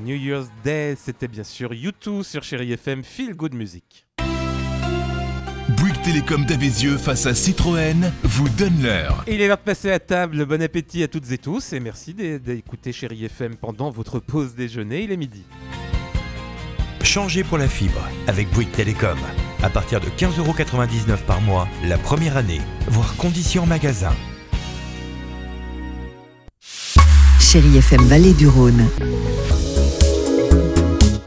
New Year's Day, c'était bien sûr YouTube sur Chéri FM Feel Good Music. Bouygues Télécom d'Avézieux face à Citroën vous donne l'heure. Il est l'heure de passer à table. Bon appétit à toutes et tous et merci d'écouter Chéri FM pendant votre pause déjeuner. Il est midi. Changez pour la fibre avec Bouygues Télécom. À partir de 15,99€ par mois, la première année, voire conditions en magasin. Chérie FM Vallée du Rhône.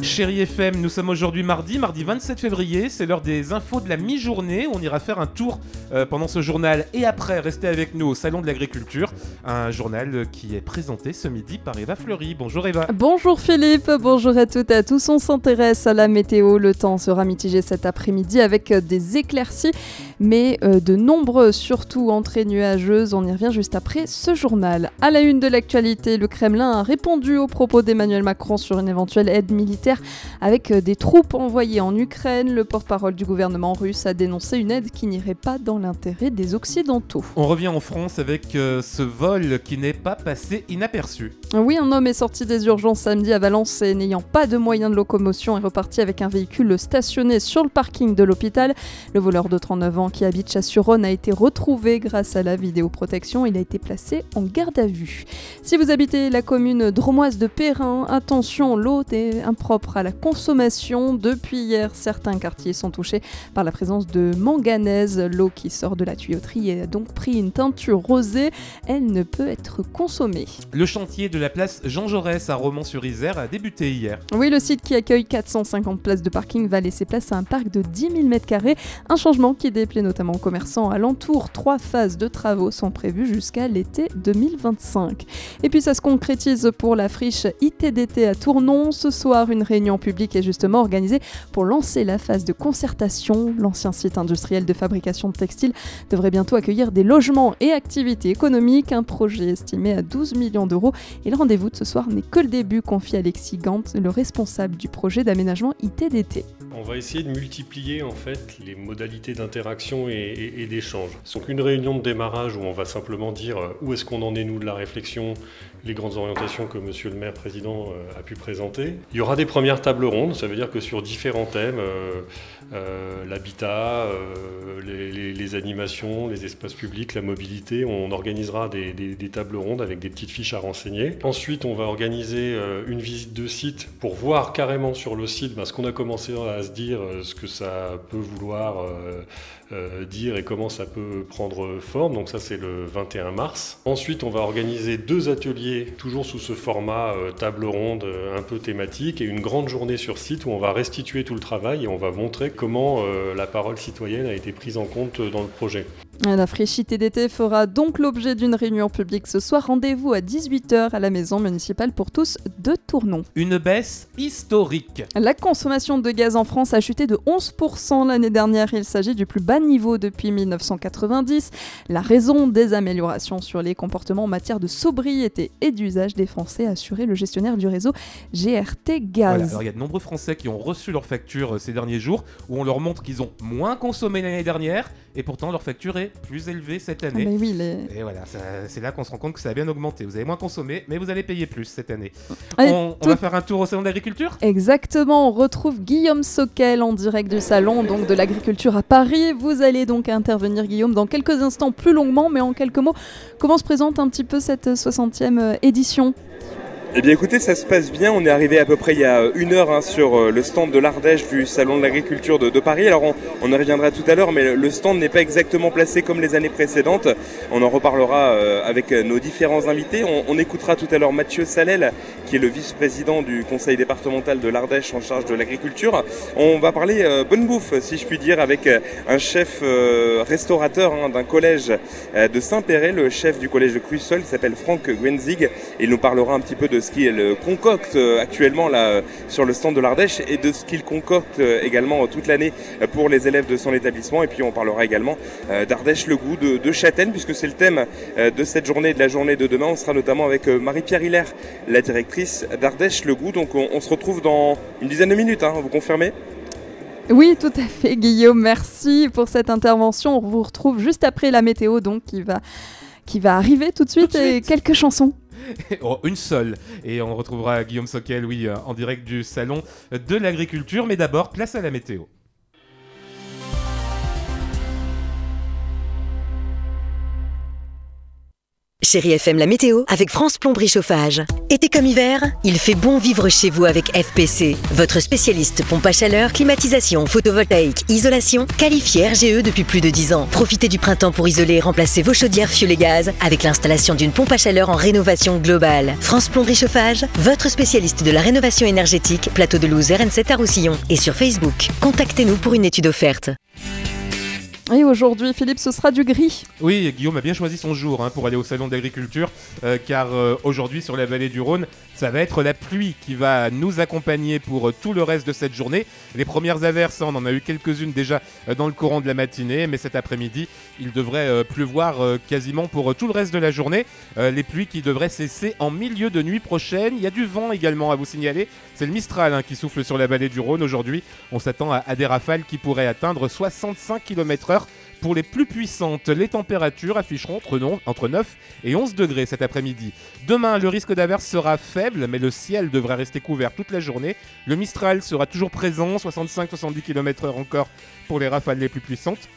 Chérie FM, nous sommes aujourd'hui mardi, mardi 27 février, c'est l'heure des infos de la mi-journée, on ira faire un tour euh, pendant ce journal et après restez avec nous au Salon de l'Agriculture, un journal qui est présenté ce midi par Eva Fleury. Bonjour Eva. Bonjour Philippe, bonjour à toutes et à tous, on s'intéresse à la météo, le temps sera mitigé cet après-midi avec des éclaircies mais euh, de nombreuses, surtout entrées nuageuses. On y revient juste après ce journal. À la une de l'actualité, le Kremlin a répondu aux propos d'Emmanuel Macron sur une éventuelle aide militaire avec euh, des troupes envoyées en Ukraine. Le porte-parole du gouvernement russe a dénoncé une aide qui n'irait pas dans l'intérêt des Occidentaux. On revient en France avec euh, ce vol qui n'est pas passé inaperçu. Oui, un homme est sorti des urgences samedi à Valence et n'ayant pas de moyens de locomotion est reparti avec un véhicule stationné sur le parking de l'hôpital. Le voleur de 39 ans qui habite Chassuron a été retrouvé grâce à la vidéoprotection. Il a été placé en garde à vue. Si vous habitez la commune dromoise de Perrin, attention, l'eau est impropre à la consommation. Depuis hier, certains quartiers sont touchés par la présence de manganèse. L'eau qui sort de la tuyauterie a donc pris une teinture rosée. Elle ne peut être consommée. Le chantier de la place Jean Jaurès à Romans-sur-Isère a débuté hier. Oui, le site qui accueille 450 places de parking va laisser place à un parc de 10 000 m2. Un changement qui déplaît notamment aux commerçants alentour. Trois phases de travaux sont prévues jusqu'à l'été 2025. Et puis ça se concrétise pour la friche ITDT à Tournon. Ce soir, une réunion publique est justement organisée pour lancer la phase de concertation. L'ancien site industriel de fabrication de textiles devrait bientôt accueillir des logements et activités économiques. Un projet estimé à 12 millions d'euros. Et le rendez-vous de ce soir n'est que le début, confie Alexis Gant, le responsable du projet d'aménagement ITDT. On va essayer de multiplier en fait les modalités d'interaction et, d'échange. Donc une réunion de démarrage où on va simplement dire euh, où est-ce qu'on en est nous de la réflexion, les grandes orientations que Monsieur le maire président euh, a pu présenter. Il y aura des premières tables rondes, ça veut dire que sur différents thèmes, euh, l'habitat, les, animations, les espaces publics, la mobilité, on organisera des, tables rondes avec des petites fiches à renseigner. Ensuite, on va organiser une visite de site pour voir carrément sur le site ben, ce qu'on a commencé à se dire euh, ce que ça peut vouloir euh, euh, dire et comment ça peut prendre forme. Donc ça c'est le 21 mars. Ensuite on va organiser deux ateliers toujours sous ce format table ronde un peu thématique et une grande journée sur site où on va restituer tout le travail et on va montrer comment la parole citoyenne a été prise en compte dans le projet. La fréchité d'été fera donc l'objet d'une réunion publique ce soir. Rendez-vous à 18h à la maison municipale pour tous de Tournon. Une baisse historique. La consommation de gaz en France a chuté de 11% l'année dernière. Il s'agit du plus bas niveau depuis 1990. La raison des améliorations sur les comportements en matière de sobriété et d'usage des Français, a assuré le gestionnaire du réseau GRT Gaz. il y a de nombreux Français qui ont reçu leur facture euh, ces derniers jours où on leur montre qu'ils ont moins consommé l'année dernière et pourtant leur facture est plus élevée cette année. Ah, oui, Et voilà, c'est là qu'on se rend compte que ça a bien augmenté. Vous avez moins consommé, mais vous allez payer plus cette année. on, va faire un tour au salon de l'agriculture? Exactement, on retrouve Guillaume Soquel en direct du salon donc de l'agriculture à Paris. Vous allez donc intervenir Guillaume dans quelques instants plus longuement, mais en quelques mots, comment se présente un petit peu cette 60e euh, édition? Eh bien écoutez, ça se passe bien. On est arrivé à peu près il y a une heure hein, sur euh, le stand de l'Ardèche du Salon de l'Agriculture de, Paris. Alors on, on, y reviendra tout à l'heure, mais le stand n'est pas exactement placé comme les années précédentes. On en reparlera euh, avec nos différents invités. On, écoutera tout à l'heure Mathieu Salel, qui est le vice-président du conseil départemental de l'Ardèche en charge de l'agriculture. On va parler euh, bonne bouffe, si je puis dire, avec un chef restaurateur hein, d'un collège de Saint-Péret, le chef du collège de Crussol, qui s'appelle Franck Gwenzig. Il nous parlera un petit peu de ce qu'il concocte euh, actuellement là euh, sur le stand de l'Ardèche et de ce qu'il concocte euh, également toute l'année pour les élèves de son établissement. Et puis on parlera également d'Ardèche le goût de, Châtaigne puisque c'est le thème de cette journée et de la journée de demain. On sera notamment avec Marie-Pierre Hilaire, la directrice d'Ardèche le goût. Donc on, se retrouve dans une dizaine de minutes, hein, vous confirmez? Oui, tout à fait, Guillaume. Merci pour cette intervention. On vous retrouve juste après la météo, donc qui va, qui va arriver tout de suite, et quelques chansons. Oh, une seule. Et on retrouvera Guillaume Soquel, oui, euh, en direct du salon de l'agriculture. Mais d'abord, place à la météo. Chérie FM, la météo avec France Plomberie Chauffage. Été comme hiver, il fait bon vivre chez vous avec FPC. Votre spécialiste pompe à chaleur, climatisation, photovoltaïque, isolation, qualifié RGE depuis plus de 10 ans. Profitez du printemps pour isoler et remplacer vos chaudières fioul et gaz avec l'installation d'une pompe à chaleur en rénovation globale. France Plomberie Chauffage, votre spécialiste de la rénovation énergétique, plateau de Louse, RN7 à Roussillon et sur Facebook. Contactez-nous pour une étude offerte. Et aujourd'hui, Philippe, ce sera du gris. Oui, Guillaume a bien choisi son jour hein, pour aller au salon d'agriculture, euh, car euh, aujourd'hui sur la vallée du Rhône, ça va être la pluie qui va nous accompagner pour euh, tout le reste de cette journée. Les premières averses, hein, on en a eu quelques-unes déjà dans le courant de la matinée, mais cet après-midi, il devrait pleuvoir quasiment pour tout le reste de la journée. Les pluies qui devraient cesser en milieu de nuit prochaine. Il y a du vent également à vous signaler. C'est le Mistral hein, qui souffle sur la vallée du Rhône aujourd'hui. On s'attend à, à des rafales qui pourraient atteindre 65 km/h pour les plus puissantes, les températures afficheront entre, non- entre 9 et 11 degrés cet après-midi. Demain, le risque d'averse sera faible, mais le ciel devrait rester couvert toute la journée. Le Mistral sera toujours présent, 65-70 km/h encore pour les rafales les plus puissantes.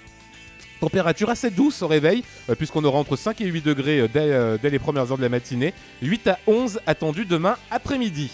Température assez douce au réveil, euh, puisqu'on aura entre 5 et 8 degrés euh, dès, euh, dès les premières heures de la matinée. 8 à 11 attendus demain après-midi.